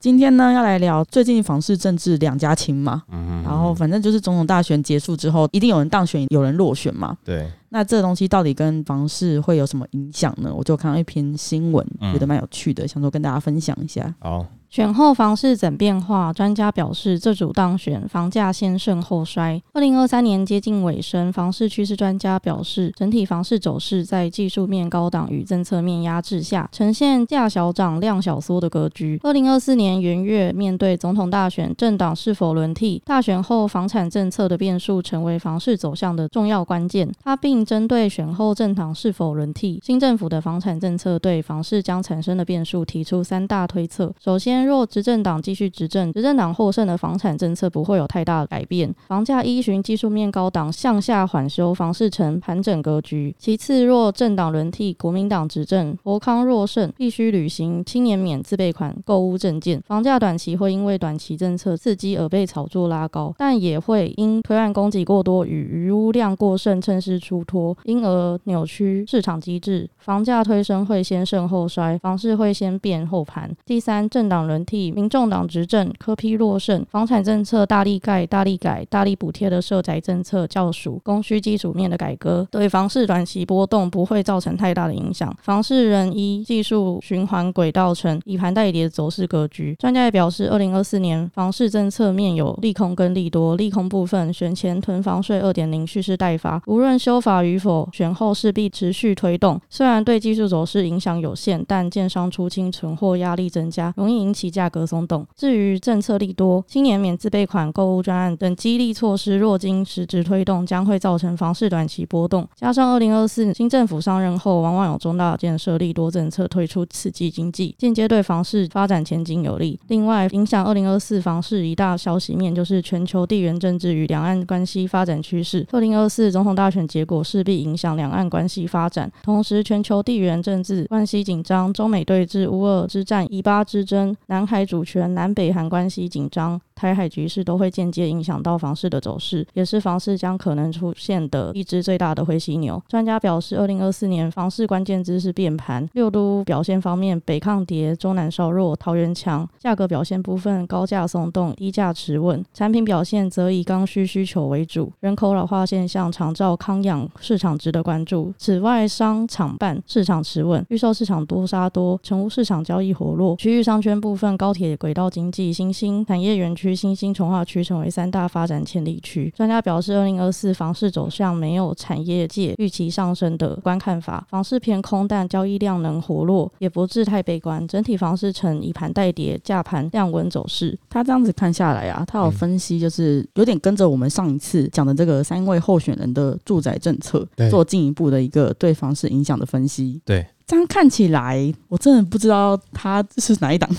今天呢要来聊最近房市政治两家亲嘛，嗯然后反正就是总统大选结束之后，一定有人当选，有人落选嘛。对，那这东西到底跟房市会有什么影响呢？我就看到一篇新闻，嗯觉得蛮有趣的，想说跟大家分享一下。好，选后房市怎变化？专家表示，这组当选，房价先盛后衰。二零二三年接近尾声，房市趋势专家表示，整体房市走势在技术面高档与政策面压制下，呈现价小涨、量小缩的格局。二零二四年元月，面对总统大选，政党是否轮替？大选后房产政策的变数成为房市走向的重要关键。他并针对选后政党是否轮替，新政府的房产政策对房市将产生的变数提出三大推测。首先，若执政党继续执政，执政党获胜的房产政策不会有太大的改变，房价依循技术面高档向下缓修，房市呈盘整格局。其次，若政党轮替，国民党执政，国康若胜，必须履行青年免自备款购屋证件，房价短期会因为短期政策刺激而被炒作拉高，但也会因推案供给过多与余屋量过剩趁势出脱，因而扭曲市场机制，房价推升会先盛后衰，房市会先变后盘。第三，政党轮替，民众党执政，科批落胜，房产政策大力盖、大力改、大力补贴的社宅政策较属供需基础面的改革，对房市短期波动不会造成太大的影响。房市仍依技术循环轨道呈以盘带跌的走势格局。专家也表示，二零二四年房市政策面有利空跟利多，利空部分选前囤房税二点零蓄势待发，无论修法与否，选后势必持续推动。虽然对技术走势影响有限，但建商出清存货压力增加，容易引起价格松动。至于政策利多，青年免自备款购物专案等激励措施，若经实质推动，将会造成房市短期波动。加上二零二四新政府上任后，往往有重大建设利多政策推出，刺激经济，间接对房市发展前景有利。另外，影响二零二四房市一大消息面就是全球地缘政治与两岸关系发展趋势。二零二四总统大选结果势必影响两岸关系发展，同时全球地缘政治关系紧张，中美对峙、乌俄之战、以巴之争、南海主权、南北韩关系紧张。台海局势都会间接影响到房市的走势，也是房市将可能出现的一只最大的灰犀牛。专家表示，二零二四年房市关键之是变盘。六都表现方面，北抗跌，中南稍弱，桃园强。价格表现部分，高价松动，低价持稳。产品表现则以刚需需求为主。人口老化现象常照康养市场值得关注。此外，商场办市场持稳，预售市场多杀多，成屋市场交易活络。区域商圈部分，高铁轨道经济、新兴产业园区。新兴从化区成为三大发展潜力区。专家表示，二零二四房市走向没有产业界预期上升的观看法，房市偏空，但交易量能活络，也不致太悲观。整体房市呈以盘带跌，价盘量稳走势。他这样子看下来啊，他有分析，就是有点跟着我们上一次讲的这个三位候选人的住宅政策做进一步的一个对房市影响的分析。对，这样看起来，我真的不知道他是哪一档。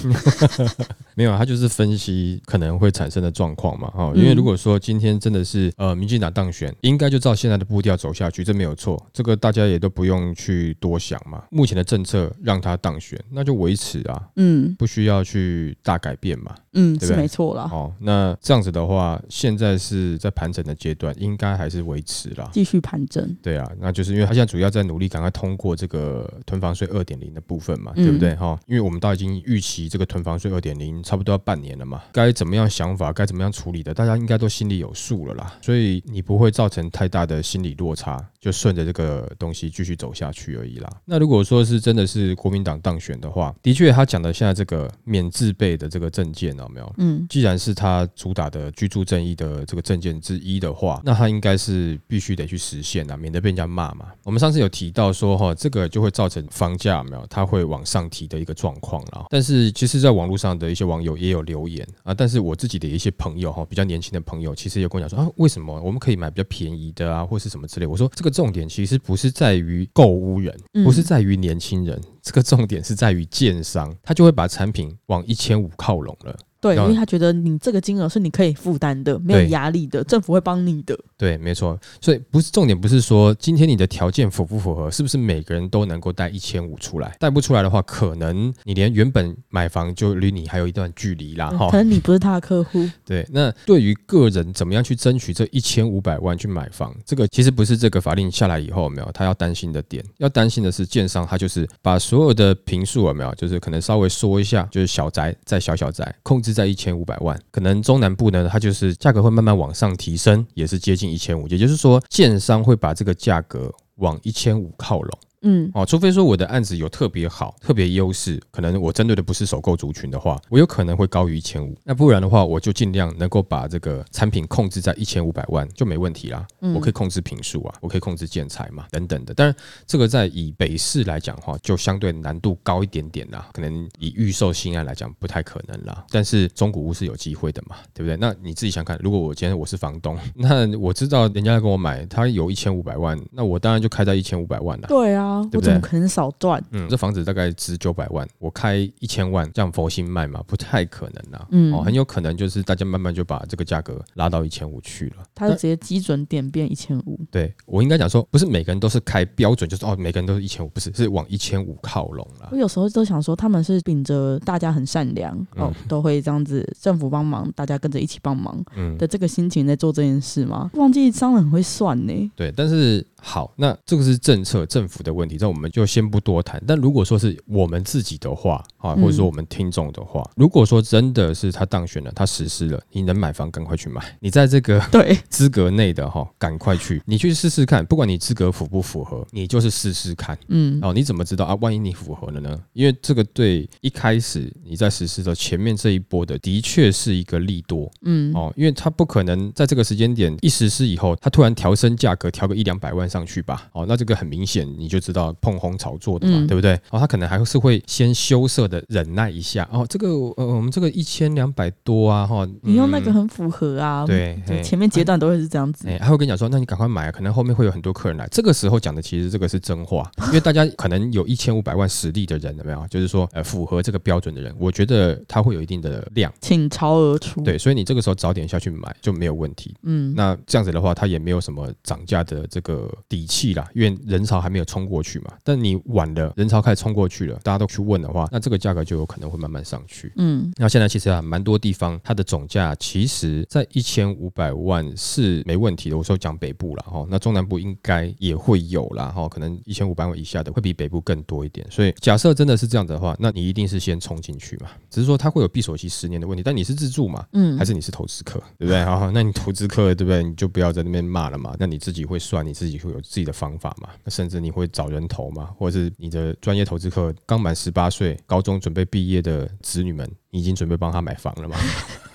没有，他就是分析可能会产生的状况嘛，哈，因为如果说今天真的是呃民进党当选，应该就照现在的步调走下去，这没有错，这个大家也都不用去多想嘛。目前的政策让他当选，那就维持啊，嗯不需要去大改变嘛。嗯，是对不对没错啦，哦，那这样子的话，现在是在盘整的阶段，应该还是维持啦。继续盘整。对啊，那就是因为他现在主要在努力赶快通过这个囤房税二点零的部分嘛，嗯对不对哈？因为我们都已经预期这个囤房税二点零差不多要半年了嘛，该怎么样想法，该怎么样处理的，大家应该都心里有数了啦，所以你不会造成太大的心理落差，就顺着这个东西继续走下去而已啦。那如果说是真的是国民党当选的话，的确他讲的现在这个免自备的这个证件有没有？嗯既然是他主打的居住正义的这个证件之一的话，那他应该是必须得去实现啊，免得被人家骂嘛。我们上次有提到说，哈，这个就会造成房价没有，它会往上提的一个状况啦。但是其实，在网络上的一些网友也有留言啊，但是我自己的一些朋友哈，比较年轻的朋友，其实也跟我讲说啊，为什么我们可以买比较便宜的啊，或是什么之类。我说这个重点其实不是在于购物人，嗯不是在于年轻人，这个重点是在于建商，他就会把产品往一千五靠拢了。对，因为他觉得你这个金额是你可以负担的，没有压力的，政府会帮你的。对，没错。所以不是重点，不是说今天你的条件符不符合，是不是每个人都能够贷一千五出来？贷不出来的话，可能你连原本买房就离你还有一段距离啦，哈可。能你不是他的客户，对，那对于个人怎么样去争取这一千五百万去买房，这个其实不是这个法令下来以后有没有他要担心的点，要担心的是建商他就是把所有的平数有没有，就是可能稍微缩一下，就是小宅再小小宅，控制在一千五百万，可能中南部呢，它就是价格会慢慢往上提升，也是接近一千五，也就是说建商会把这个价格往一千五靠拢。嗯，哦，除非说我的案子有特别好、特别优势，可能我针对的不是首购族群的话，我有可能会高于一千五。那不然的话，我就尽量能够把这个产品控制在一千五百万就没问题啦。嗯我可以控制平数啊，我可以控制建材嘛，等等的。当然，这个在以北市来讲的话，就相对难度高一点点啦。可能以预售新案来讲，不太可能啦。但是中古屋是有机会的嘛，对不对？那你自己想看，如果我今天我是房东，那我知道人家要跟我买，他有一千五百万，那我当然就开在一千五百万啦。对啊，对不对我怎么可能少赚？嗯，这房子大概值九百万，我开一千万，这样佛心卖嘛，不太可能啦。嗯哦，很有可能就是大家慢慢就把这个价格拉到一千五去了。他就直接基准点变一千五。对我应该讲说，不是每个人都是开标准，就是哦，每个人都是一千五，不是，是往一千五靠拢了我。有时候都想说，他们是秉着大家很善良哦，都会这样子，政府帮忙，大家跟着一起帮忙嗯，的这个心情在做这件事吗？忘记商人很会算呢。对，但是好，那这个是政策政府的问题，这我们就先不多谈。但如果说是我们自己的话啊，或者说我们听众的话，如果说真的是他当选了，他实施了，你能买房赶快去买，你在这个对，资格内的哈，赶快去，你去试试看，不管你资格符不符合，你就是试试看。嗯，哦，你怎么知道啊？万一你符合了呢？因为这个对一开始你在实施的前面这一波的，的确是一个利多嗯，哦，因为他不可能在这个时间点一实施以后，他突然调升价格，调个一两百万上去吧？哦，那这个很明显你就知道碰红炒作的嘛，嗯对不对？哦，他可能还是会先羞涩的忍耐一下。哦，这个呃，我们这个一千两百多啊，哈、你用那嗯个很符合啊。对，前面阶段都会是这样子。哎、他会跟你讲说，那你赶快买啊，可能后面会有很多客人来。这个时候讲的其实这个是真话，因为大家可能有一千五百万实力的人，有没有？就是说，呃，符合这个标准的人，我觉得他会有一定的量，倾巢而出。，对，所以你这个时候早点下去买就没有问题。嗯，那这样子的话，它也没有什么涨价的这个底气啦，因为人潮还没有冲过去嘛。但你晚了，人潮开始冲过去了，大家都去问的话，那这个价格就有可能会慢慢上去。嗯，那现在其实啊，蛮多地方它的总价其实在一千五百万是没问题的。我说讲北部了，哈，那中南部应该也会有啦，哈，可能一千五百万以下的会比北部更多一点。所以假设真的是这样子的话，那你一定是先冲进去嘛，只是说它会有闭锁期十年的问题，但你是自住嘛，嗯还是你是投资客，对不对？好，那你投资客对不对？你就不要在那边骂了嘛，那你自己会算，你自己会有自己的方法嘛，那甚至你会找人投嘛，或者是你的专业投资客刚满十八岁，高中准备毕业的子女们，你已经准备帮他买房了吗？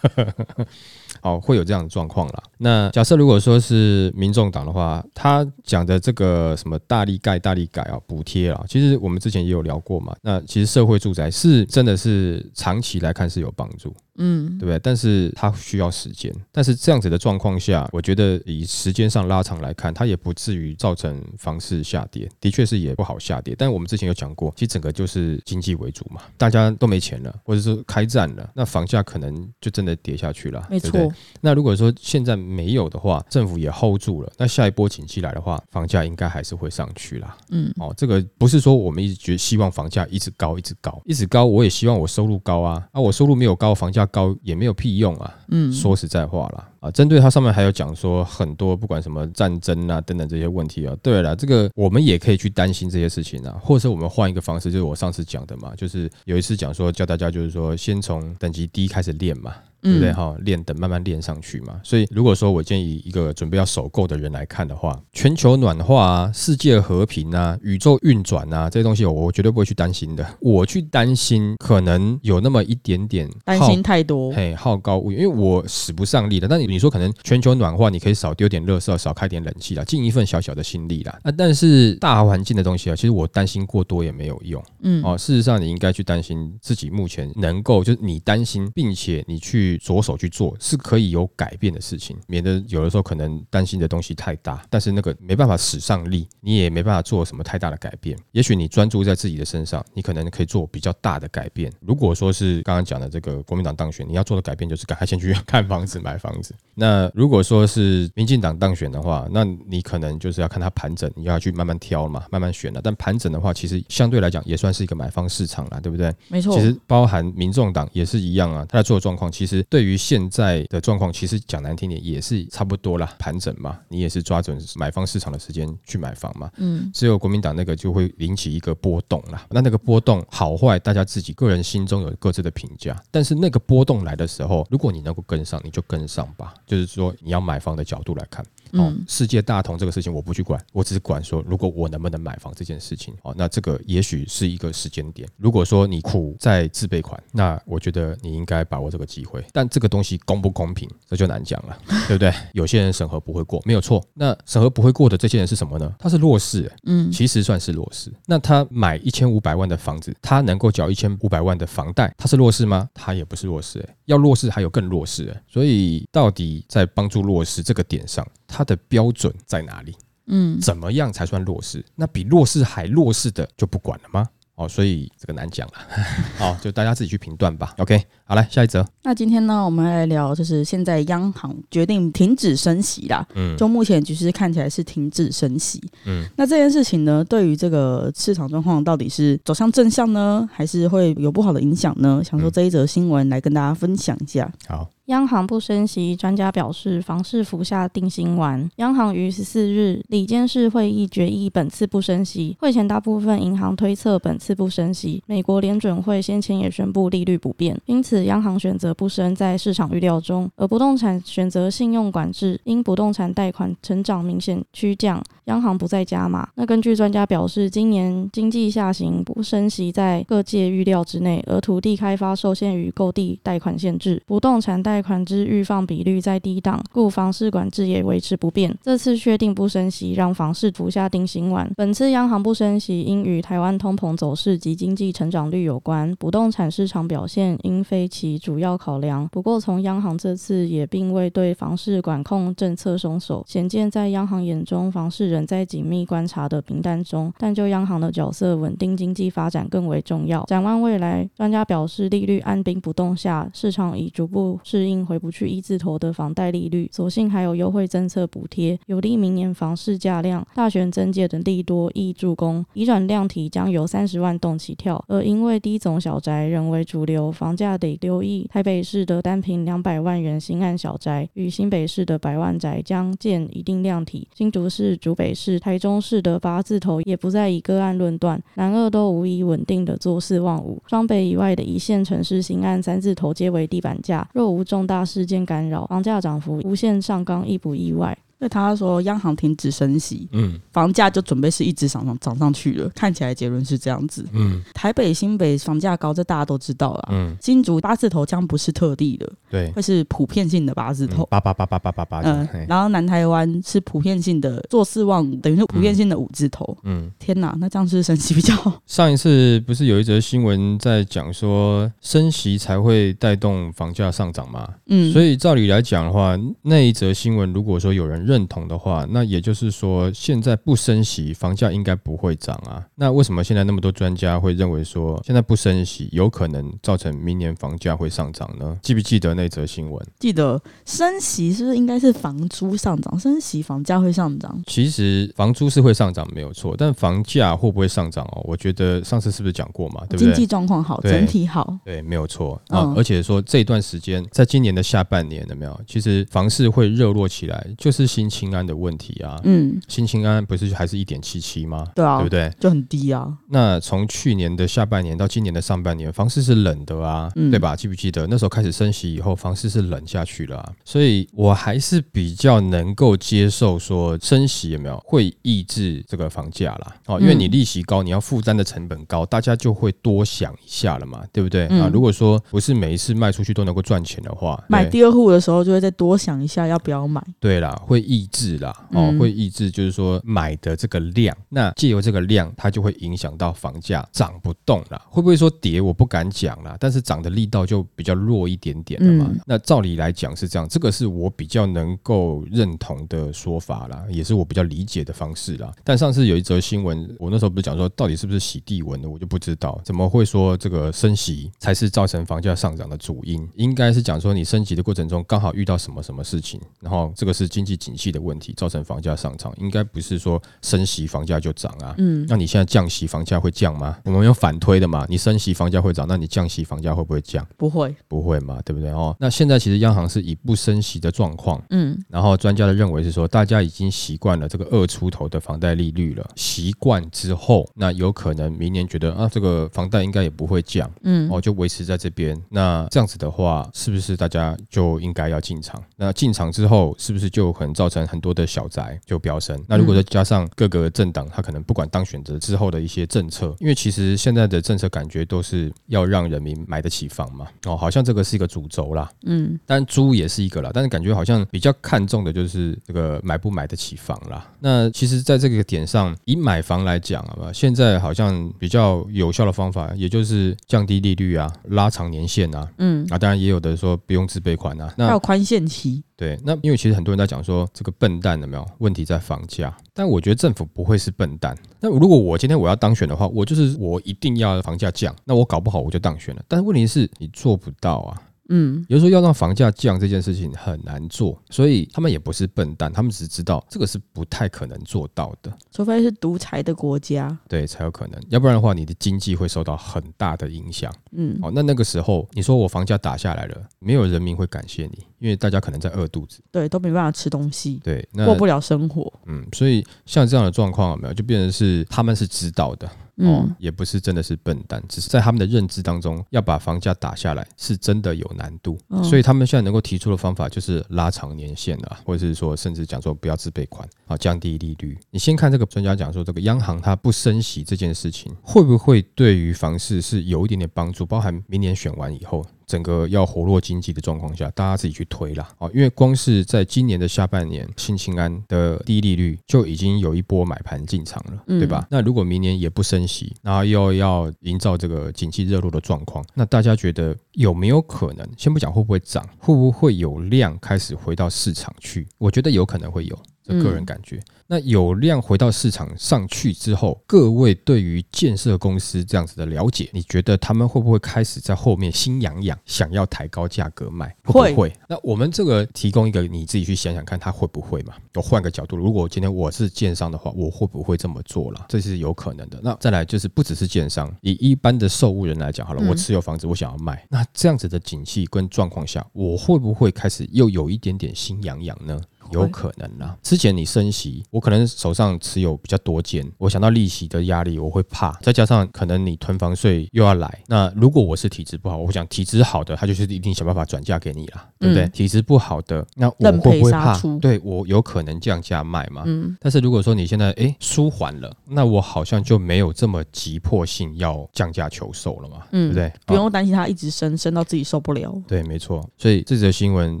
好，会有这样的状况啦。那假设如果说是民众党的话，他讲的这个什么大力盖、大力改啊，补贴啊，其实我们之前也有聊过嘛。那其实社会住宅是真的是长期来看是有帮助，嗯对不对？但是它需要时间。但是这样子的状况下，我觉得以时间上拉长来看，它也不至于造成房市下跌。的确是也不好下跌。但我们之前有讲过，其实整个就是经济为主嘛，大家都没钱了，或者是开战了，那房价可能就真的跌下去了，没对不对错，那如果说现在没有的话，政府也 hold 住了，那下一波景气来的话，房价应该还是会上去啦。嗯哦，这个不是说我们一直觉得希望房价一直高，一直高，一直高，我也希望我收入高啊，啊，我收入没有高，房价高也没有屁用啊。嗯，说实在话啦，啊，针对它上面还有讲说很多不管什么战争啊等等这些问题啊，对了，这个我们也可以去担心这些事情啊，或者是我们换一个方式，就是我上次讲的嘛，就是有一次讲说教大家就是说先从等级低开始练嘛，对不对？嗯哈，练等慢慢练上去嘛。所以如果说我建议一个准备要首购的人来看的话，全球暖化啊、世界和平啊、宇宙运转啊这些东西，我我绝对不会去担心的。我去担心可能有那么一点点好担心太多。嘿，好高骛远，因为我使不上力的。但你你说可能全球暖化，你可以少丢点垃圾，少开点冷气啦，尽一份小小的心力啦。啊，但是大环境的东西啊，其实我担心过多也没有用嗯哦。事实上，你应该去担心自己目前能够，就是你担心，并且你去去着手去做，是可以有改变的事情，免得有的时候可能担心的东西太大，但是那个没办法使上力，你也没办法做什么太大的改变。也许你专注在自己的身上，你可能可以做比较大的改变。如果说是刚刚讲的这个国民党当选，你要做的改变就是赶快先去看房子、买房子。那如果说是民进党当选的话，那你可能就是要看他盘整，你要去慢慢挑嘛，慢慢选了。但盘整的话，其实相对来讲也算是一个买方市场啦，对不对？没错。其实包含民众党也是一样啊，他在做的状况，其实对于现在的状况，其实讲难听点也是差不多啦，盘整嘛，你也是抓准买方市场的时间去买房嘛。嗯。只有国民党那个就会引起一个波动啦，那那个波动好坏，大家自己个人心中有各自的评价。但是那个波动来的时候，如果你能够跟上，你就跟上吧。就是说，你要买房的角度来看。哦，世界大同这个事情我不去管，我只是管说，如果我能不能买房这件事情，哦，那这个也许是一个时间点。如果说你苦在自备款，那我觉得你应该把握这个机会。但这个东西公不公平，这就难讲了，对不对？有些人审核不会过，没有错。那审核不会过的这些人是什么呢？他是弱势，嗯，其实算是弱势。那他买一千五百万的房子，他能够缴一千五百万的房贷，他是弱势吗？他也不是弱势，哎，要弱势还有更弱势，哎，所以到底在帮助弱势这个点上。它的标准在哪里？嗯，怎么样才算弱势？那比弱势还弱势的就不管了吗？哦，所以这个难讲了。好，就大家自己去评断吧。OK，好来下一则。那今天呢，我们来聊，就是现在央行决定停止升息啦。嗯，就目前局势看起来是停止升息。嗯，那这件事情呢，对于这个市场状况到底是走向正向呢，还是会有不好的影响呢？想说这一则新闻来跟大家分享一下。好。央行不升息，专家表示房市服下定心丸。央行于十四日里监事会议决议，本次不升息。会前大部分银行推测本次不升息。美国联准会先前也宣布利率不变，因此央行选择不升，在市场预料中。而不动产选择信用管制，因不动产贷款成长明显趋降，央行不再加码。那根据专家表示，今年经济下行不升息在各界预料之内，而土地开发受限于购地贷款限制，不动产贷。款之预放比率在低档，故房市管制也维持不变。这次确定不升息，让房市服下定心丸。本次央行不升息，应与台湾通膨走势及经济成长率有关。不动产市场表现应非其主要考量。不过，从央行这次也并未对房市管控政策松手，显见在央行眼中，房市仍仍在紧密观察的名单中。但就央行的角色，稳定经济发展更为重要。展望未来，专家表示，利率按兵不动下，市场已逐步适应。回不去一字头的房贷利率，所幸还有优惠政策补贴，有利明年房市价量。大选增借等利多易助攻，移转量体将由三十万栋起跳。而因为低总小宅仍为主流，房价得留意。台北市的单坪两百万元新案小宅，与新北市的百万宅将见一定量体。新竹市、竹北是、台中市的八字头也不再以个案论断，南二都无疑稳定的坐四望五。双北以外的一线城市新案三字头皆为地板价，若无。重大事件干扰，房价涨幅无限上纲，亦不意外。那他说央行停止升息，嗯，房价就准备是一直涨上涨上去了。看起来结论是这样子，嗯，台北新北房价高，这大家都知道了，嗯，新竹八字头将不是特例的，对，会是普遍性的八字头，八八八八八八八，嗯，然后南台湾是普遍性的做四望五，等于说普遍性的五字头，嗯，天哪，那这样是升息比较好。上一次不是有一则新闻在讲说升息才会带动房价上涨吗？嗯，所以照理来讲的话，那一则新闻如果说有人。认同的话，那也就是说，现在不升息，房价应该不会涨啊。那为什么现在那么多专家会认为说，现在不升息有可能造成明年房价会上涨呢？记不记得那则新闻？记得，升息是不是应该是房租上涨？升息房价会上涨？其实房租是会上涨，没有错。但房价会不会上涨哦？我觉得上次是不是讲过嘛？对不对？经济状况好，整体好，对，没有错啊。而且说这段时间，在今年的下半年，有没有？其实房市会热络起来，就是。新青安的问题啊，嗯，新青安不是还是一点七七吗？对啊，对不对？就很低啊。那从去年的下半年到今年的上半年，房市是冷的啊，对吧？记不记得那时候开始升息以后，房市是冷下去了。所以我还是比较能够接受说升息有没有会抑制这个房价啦。哦，因为你利息高，你要负担的成本高，大家就会多想一下了嘛，对不对？啊，如果说不是每一次卖出去都能够赚钱的话，买第二户的时候就会再多想一下要不要买。对啦，会抑制啦，哦，会抑制，就是说买的这个量，那借由这个量，它就会影响到房价涨不动了。会不会说跌？我不敢讲啦，但是涨的力道就比较弱一点点了嘛。那照理来讲是这样，这个是我比较能够认同的说法啦，也是我比较理解的方式啦。但上次有一则新闻，我那时候不是讲说，到底是不是洗地文的，我就不知道，怎么会说这个升息才是造成房价上涨的主因？应该是讲说你升级的过程中刚好遇到什么什么事情，然后这个是经济景气的问题造成房价上涨，应该不是说升息房价就涨啊。嗯，那你现在降息房价会降吗？我们有反推的嘛，你升息房价会涨，那你降息房价会不会降？不会，不会嘛，对不对哦？那现在其实央行是以不升息的状况，嗯，然后专家的认为是说，大家已经习惯了这个二出头的房贷利率了，习惯之后，那有可能明年觉得啊，这个房贷应该也不会降，嗯，哦，就维持在这边。那这样子的话，是不是大家就应该要进场？那进场之后，是不是就可能造成很多的小宅就飙升？那如果再加上各个政党，他可能不管当选择之后的一些政策，因为其实现在的政策感觉都是要让人民买得起房嘛，哦，好像这个是一个主轴啦，嗯，但租也是一个啦，但是感觉好像比较看重的就是这个买不买得起房啦。那其实，在这个点上，以买房来讲啊，现在好像比较有效的方法，也就是降低利率啊，拉长年限啊，嗯，啊，当然也有的说不用自备款啊，那还有宽限期。对，那因为其实很多人在讲说这个笨蛋有没有问题在房价，但我觉得政府不会是笨蛋。那如果我今天我要当选的话，我就是我一定要房价降，那我搞不好我就当选了。但是问题是你做不到啊。嗯，也就是说要让房价降这件事情很难做，所以他们也不是笨蛋，他们只是知道这个是不太可能做到的，除非是独裁的国家，对才有可能，要不然的话，你的经济会受到很大的影响。嗯，哦，那那个时候你说我房价打下来了，没有人民会感谢你，因为大家可能在饿肚子，对，都没办法吃东西，对，过不了生活。嗯，所以像这样的状况有没有，就变成是他们是知道的。哦，也不是真的是笨蛋，只是在他们的认知当中，要把房价打下来是真的有难度，所以他们现在能够提出的方法就是拉长年限啊，或者是说甚至讲说不要自备款啊，降低利率。你先看这个专家讲说，这个央行它不升息这件事情，会不会对于房市是有一点点帮助？包含明年选完以后。整个要活络经济的状况下，大家自己去推啦。哦，因为光是在今年的下半年，新青安的低利率就已经有一波买盘进场了，对吧？那如果明年也不升息，然后又要营造这个景气热络的状况，那大家觉得有没有可能？先不讲会不会涨，会不会有量开始回到市场去？我觉得有可能会有。个人感觉，那有量回到市场上去之后，各位对于建设公司这样子的了解，你觉得他们会不会开始在后面心痒痒，想要抬高价格卖？会不会？那我们这个提供一个你自己去想想看，他会不会嘛？我换个角度，如果今天我是建商的话，我会不会这么做了？这是有可能的。那再来就是不只是建商，以一般的售物人来讲，好了，我持有房子，我想要卖，那这样子的景气跟状况下，我会不会开始又有一点点心痒痒呢？有可能啦。之前你升息，我可能手上持有比较多间，我想到利息的压力，我会怕。再加上可能你囤房税又要来，那如果我是体质不好，我想体质好的，他就是一定想办法转嫁给你啦，对不对？体质不好的，那我会不会怕？对我有可能降价卖嘛？嗯。但是如果说你现在哎舒缓了，那我好像就没有这么急迫性要降价求售了嘛？嗯，对不对？不用担心它一直升，升到自己受不了。对，没错。所以这则新闻，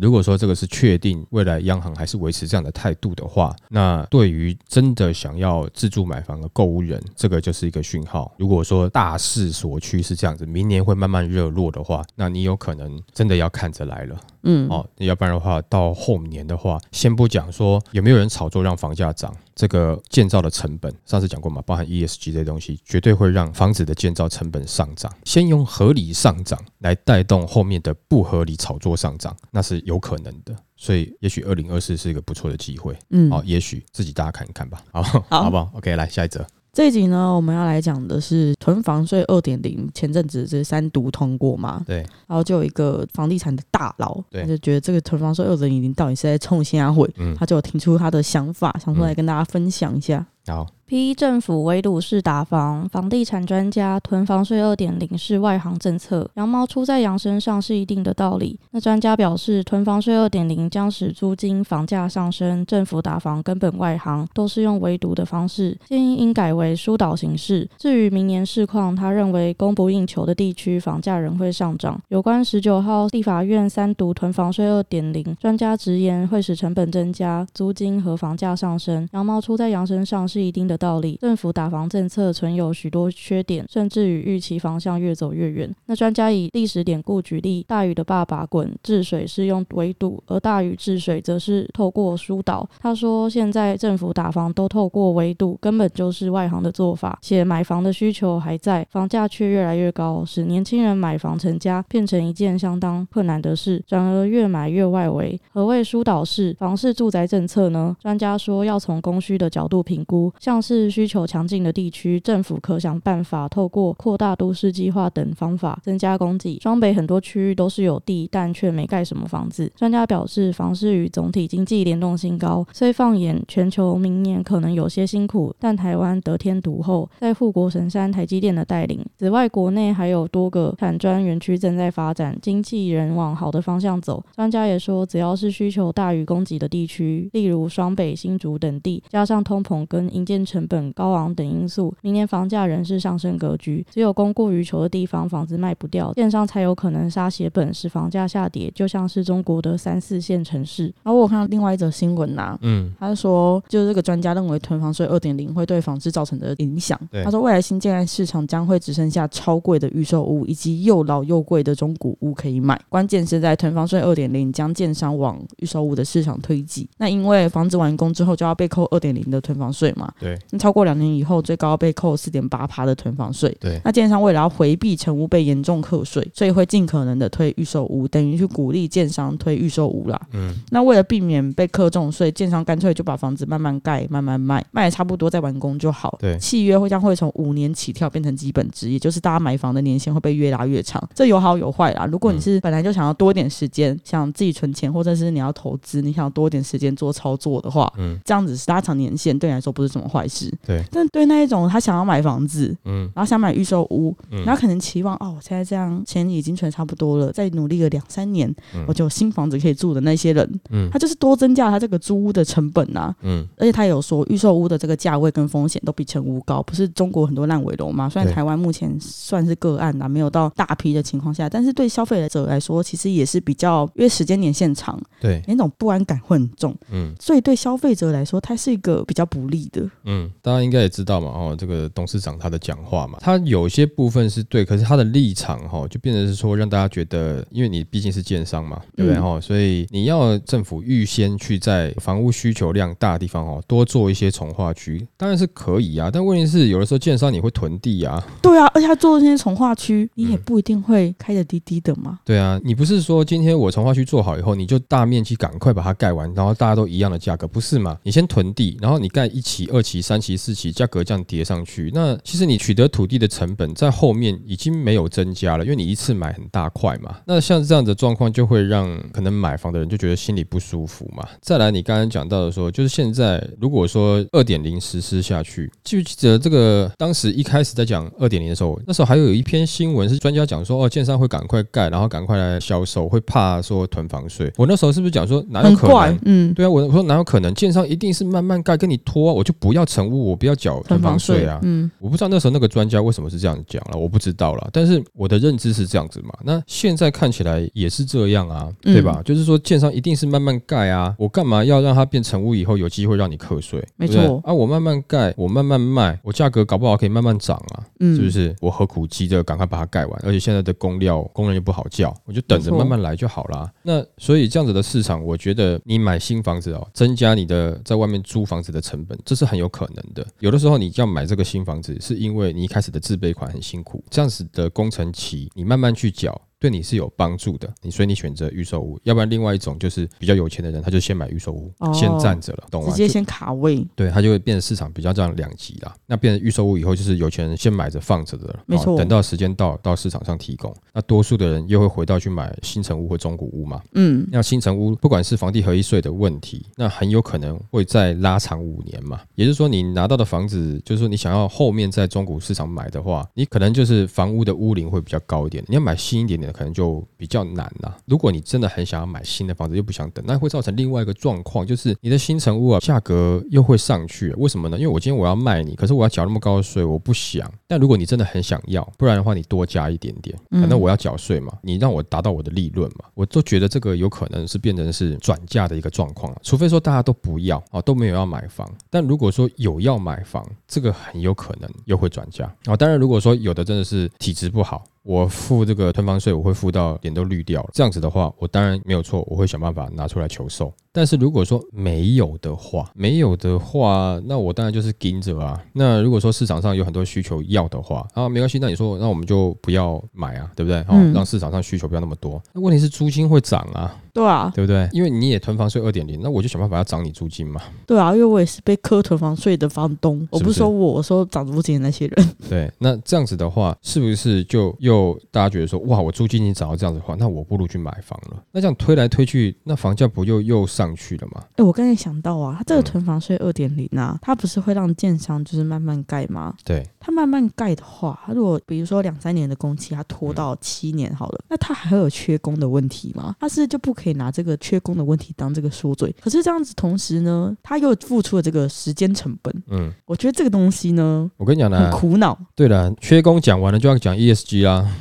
如果说这个是确定，未来央行还是。维持这样的态度的话，那对于真的想要自住买房的购物人，这个就是一个讯号。如果说大势所趋是这样子，明年会慢慢热络的话，那你有可能真的要看着来了。嗯，哦，要不然的话，到后年的话，先不讲说有没有人炒作让房价涨，这个建造的成本，上次讲过嘛，包含 ESG 这些东西，绝对会让房子的建造成本上涨。先用合理上涨来带动后面的不合理炒作上涨，那是有可能的。所以，也许二零二四是一个不错的机会。嗯，好，也许自己大家看一看吧。好，好不好？OK，来下一则。这一集呢，我们要来讲的是囤房税二点零，前阵子是三读通过嘛？对。然后就有一个房地产的大佬，他就觉得这个囤房税二点零到底是在冲虾会，他就提出他的想法，想出来跟大家分享一下。好。一政府围堵式打房，房地产专家囤房税二点零是外行政策，羊毛出在羊身上是一定的道理。那专家表示，囤房税二点零将使租金、房价上升，政府打房根本外行，都是用围堵的方式，建议应改为疏导形式。至于明年市况，他认为供不应求的地区房价仍会上涨。有关十九号地法院三读囤房税二点零，专家直言会使成本增加，租金和房价上升，羊毛出在羊身上是一定的。道理，政府打房政策存有许多缺点，甚至与预期方向越走越远。那专家以历史典故举例，大禹的爸爸鲧治水是用围堵，而大禹治水则是透过疏导。他说，现在政府打房都透过围堵，根本就是外行的做法。且买房的需求还在，房价却越来越高，使年轻人买房成家变成一件相当困难的事，转而越买越外围。何谓疏导式房市住宅政策呢？专家说，要从供需的角度评估，像。是需求强劲的地区，政府可想办法透过扩大都市计划等方法增加供给。双北很多区域都是有地，但却没盖什么房子。专家表示，房市与总体经济联动性高，虽放眼全球，明年可能有些辛苦，但台湾得天独厚，在护国神山台积电的带领。此外，国内还有多个产专园区正在发展，经济仍往好的方向走。专家也说，只要是需求大于供给的地区，例如双北、新竹等地，加上通膨跟营建。成本高昂等因素，明年房价仍是上升格局。只有供过于求的地方，房子卖不掉，电商才有可能杀血本，使房价下跌。就像是中国的三四线城市。然后我看到另外一则新闻呐，嗯，他说，就是这个专家认为囤房税二点零会对房市造成的影响。他说，未来新建案市场将会只剩下超贵的预售屋以及又老又贵的中古屋可以买。关键是在囤房税二点零将建商往预售屋的市场推挤。那因为房子完工之后就要被扣二点零的囤房税嘛，对。超过两年以后，最高被扣四点八趴的囤房税。对，那建商为了要回避成屋被严重课税，所以会尽可能的推预售屋，等于去鼓励建商推预售屋啦。嗯，那为了避免被课重税，建商干脆就把房子慢慢盖、慢慢卖，卖的差不多再完工就好。对，契约会将会从五年起跳变成基本值，也就是大家买房的年限会被越拉越长。这有好有坏啦。如果你是本来就想要多一点时间，想自己存钱，或者是你要投资，你想多一点时间做操作的话，嗯，这样子是拉长年限，对你来说不是什么坏事。对，但对那一种他想要买房子，嗯，然后想买预售屋，然后可能期望哦，我现在这样钱已经存差不多了，再努力个两三年，我就有新房子可以住的那些人，嗯，他就是多增加他这个租屋的成本呐，嗯，而且他有说预售屋的这个价位跟风险都比成屋高，不是中国很多烂尾楼嘛？虽然台湾目前算是个案呐，没有到大批的情况下，但是对消费者来说，其实也是比较因为时间年限长，对，那种不安感会很重，嗯，所以对消费者来说，它是一个比较不利的，嗯，大家应该也知道嘛，哦，这个董事长他的讲话嘛，他有些部分是对，可是他的立场哈，就变成是说让大家觉得，因为你毕竟是建商嘛，对不对哈？所以你要政府预先去在房屋需求量大的地方哦，多做一些从化区，当然是可以啊。但问题是，有的时候建商你会囤地啊，对啊，而且他做这些从化区，你也不一定会开的滴滴的嘛。对啊，你不是说今天我从化区做好以后，你就大面积赶快把它盖完，然后大家都一样的价格，不是嘛？你先囤地，然后你盖一期、二期、三期、四期，价格这样叠上去，那其实你取得土地的成本在后面已经没有增加了，因为你一次买很大块嘛。那像这样的状况就会让可能买房的人就觉得心里不舒服嘛。再来，你刚刚讲到的说，就是现在如果说二点零实施下去，记不记得这个当时一开始在讲二点零的时候，那时候还有一篇新闻是专家讲说，哦，建商会赶快盖，然后赶快来销售，会怕说囤房税。我那时候是不是讲说哪有可能？嗯，对啊，我我说哪有可能？建商一定是慢慢盖，跟你拖，我就不要成屋，我不要缴囤房税啊。嗯，我不知道那时候那个专家为什么是这样讲了，我不知道了。但是我的认知是这样子嘛，那现在看起来也是这样啊，对吧？就是说建商一定是慢慢盖啊，我干嘛要让它变成屋以后有机会让你课税？没错啊，我慢慢盖，我慢慢卖，我价格搞不好可以慢慢涨啊，是不是？我何苦急着赶快把它盖完？而且现在的工料工人又不好叫，我就等着慢慢来就好了。那所以这样子的市场，我觉得你买新房子哦，增加你的在外面租房子的成本，这是很有可能的。有的时候你要买这个新房子，是因为你一开始的自备款很辛苦，这样子的工程期你慢慢去缴。对你是有帮助的，你所以你选择预售屋，要不然另外一种就是比较有钱的人，他就先买预售屋，先站着了，懂吗？直接先卡位，对他就会变成市场比较这样两极啦。那变成预售屋以后，就是有钱人先买着放着的了，没错。等到时间到到市场上提供，那多数的人又会回到去买新城屋或中古屋嘛。嗯，那新城屋不管是房地合一税的问题，那很有可能会再拉长五年嘛。也就是说，你拿到的房子，就是说你想要后面在中古市场买的话，你可能就是房屋的屋龄会比较高一点。你要买新一点点的，可能就比较难啦。如果你真的很想要买新的房子，又不想等，那会造成另外一个状况，就是你的新城屋啊，价格又会上去。为什么呢？因为我今天我要卖你，可是我要缴那么高的税，我不想。但如果你真的很想要，不然的话，你多加一点点，反正我要缴税嘛，你让我达到我的利润嘛，我都觉得这个有可能是变成是转嫁的一个状况除非说大家都不要啊，都没有要买房。但如果说有要买房，这个很有可能又会转嫁啊。当然，如果说有的真的是体质不好。我付这个囤房税，我会付到脸都绿掉了。这样子的话，我当然没有错，我会想办法拿出来求售。但是如果说没有的话，没有的话，那我当然就是盯着啊。那如果说市场上有很多需求要的话，啊，没关系，那你说，那我们就不要买啊，对不对？哦，让市场上需求不要那么多。那问题是租金会涨啊。对啊，对不对？因为你也囤房税二点零，那我就想办法要涨你租金嘛。对啊，因为我也是被扣囤房税的房东，我不是说我我说涨租金的那些人。对，那这样子的话，是不是就又大家觉得说，哇，我租金已经涨到这样子的话，那我不如去买房了。那这样推来推去，那房价不又又上去了吗？哎，我刚才想到啊，它这个囤房税二点零啊，它不是会让建商就是慢慢盖吗？对，它慢慢盖的话，它如果比如说两三年的工期，它拖到七年好了，那它还会有缺工的问题吗？它是就不可以拿这个缺。工的问题当这个说嘴，可是这样子同时呢，他又付出了这个时间成本。嗯，我觉得这个东西呢，我跟你讲呢，很苦恼。对了，缺工讲完了就要讲 ESG 啦。啊，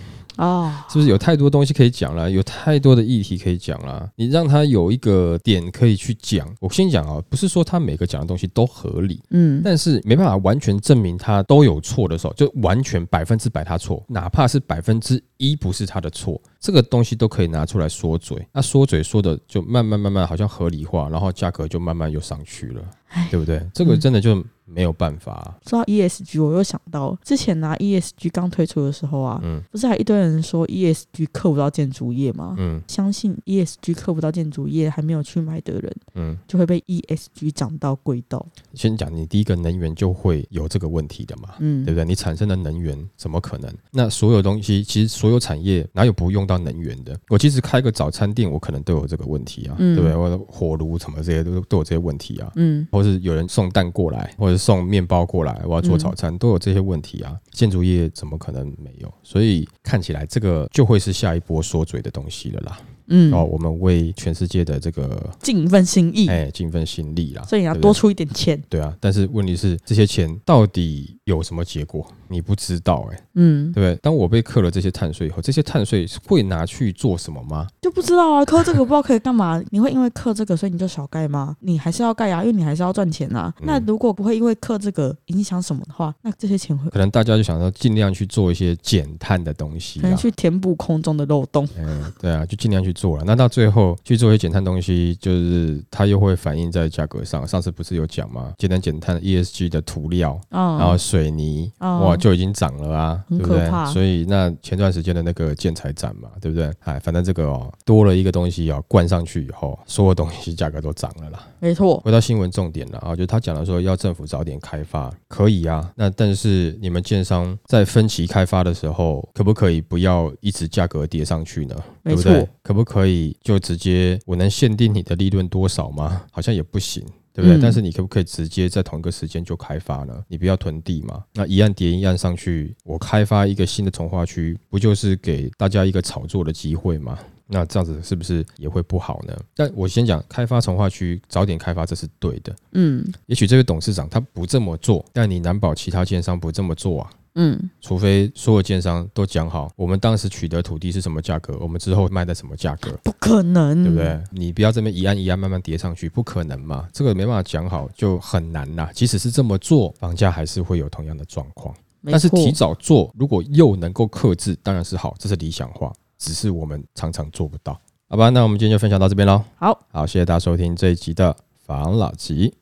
是不是有太多东西可以讲了？有太多的议题可以讲了。你让他有一个点可以去讲。我先讲啊，不是说他每个讲的东西都合理，嗯，但是没办法完全证明他都有错的时候，就完全百分之百他错，哪怕是百分之一不是他的错，这个东西都可以拿出来说嘴。那说嘴说的就慢慢慢慢好像合理化，然后价格就慢慢又上去了，对不对？这个真的就。没有办法。说到 ESG，我又想到之前拿 ESG 刚推出的时候啊，嗯，不是还一堆人说 ESG 克不到建筑业吗？嗯，相信 ESG 克不到建筑业还没有去买的人，嗯，就会被 ESG 涨到贵到。先讲你第一个能源就会有这个问题的嘛，嗯，对不对？你产生的能源怎么可能？那所有东西其实所有产业哪有不用到能源的？我其实开个早餐店，我可能都有这个问题啊，对不对？我火炉什么这些都都有这些问题啊，嗯，或是有人送蛋过来，或者。送面包过来，我要做早餐，都有这些问题啊。建筑业怎么可能没有？所以看起来这个就会是下一波缩嘴的东西了啦。嗯，哦，我们为全世界的这个尽一份心意，哎，尽一份心力啦。所以你要多出一点钱。对啊，但是问题是这些钱到底有什么结果？你不知道哎。嗯，对不对？当我被扣了这些碳税以后，这些碳税会拿去做什么吗？就不知道啊。扣这个不知道可以干嘛？你会因为扣这个，所以你就少盖吗？你还是要盖啊，因为你还是要赚钱啊。那如果不会因为扣这个影响什么的话，那这些钱会可能大家就想说尽量去做一些减碳的东西，可能去填补空中的漏洞。嗯，对啊，就尽量去做了。那到最后去做一些减碳东西，就是它又会反映在价格上。上次不是有讲吗？节能减碳 ESG 的涂料，然后水泥，哇，就已经涨了啊，对不对？所以那前段时间的那个建材展嘛，对不对？哎，反正这个哦，多了一个东西要灌上去以后，所有东西价格都涨了啦。没错。回到新闻重点了啊，就他讲的说要政府早点开发，可以啊。那但是你们建商在分期开发的时候，可不可以不要一直价格跌上去呢？对不对？可不可以就直接我能限定你的利润多少吗？好像也不行。对不对？但是你可不可以直接在同一个时间就开发呢？你不要囤地嘛？那一案叠一案上去，我开发一个新的从化区，不就是给大家一个炒作的机会吗？那这样子是不是也会不好呢？但我先讲开发从化区早点开发，这是对的。嗯，也许这位董事长他不这么做，但你难保其他建商不这么做啊。嗯，除非所有建商都讲好，我们当时取得土地是什么价格，我们之后卖的什么价格，不可能，对不对？你不要这边一案一案慢慢叠上去，不可能嘛？这个没办法讲好，就很难呐。即使是这么做，房价还是会有同样的状况。但是提早做，如果又能够克制，当然是好，这是理想化。只是我们常常做不到，好吧？那我们今天就分享到这边喽。好好，谢谢大家收听这一集的房老吉，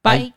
拜。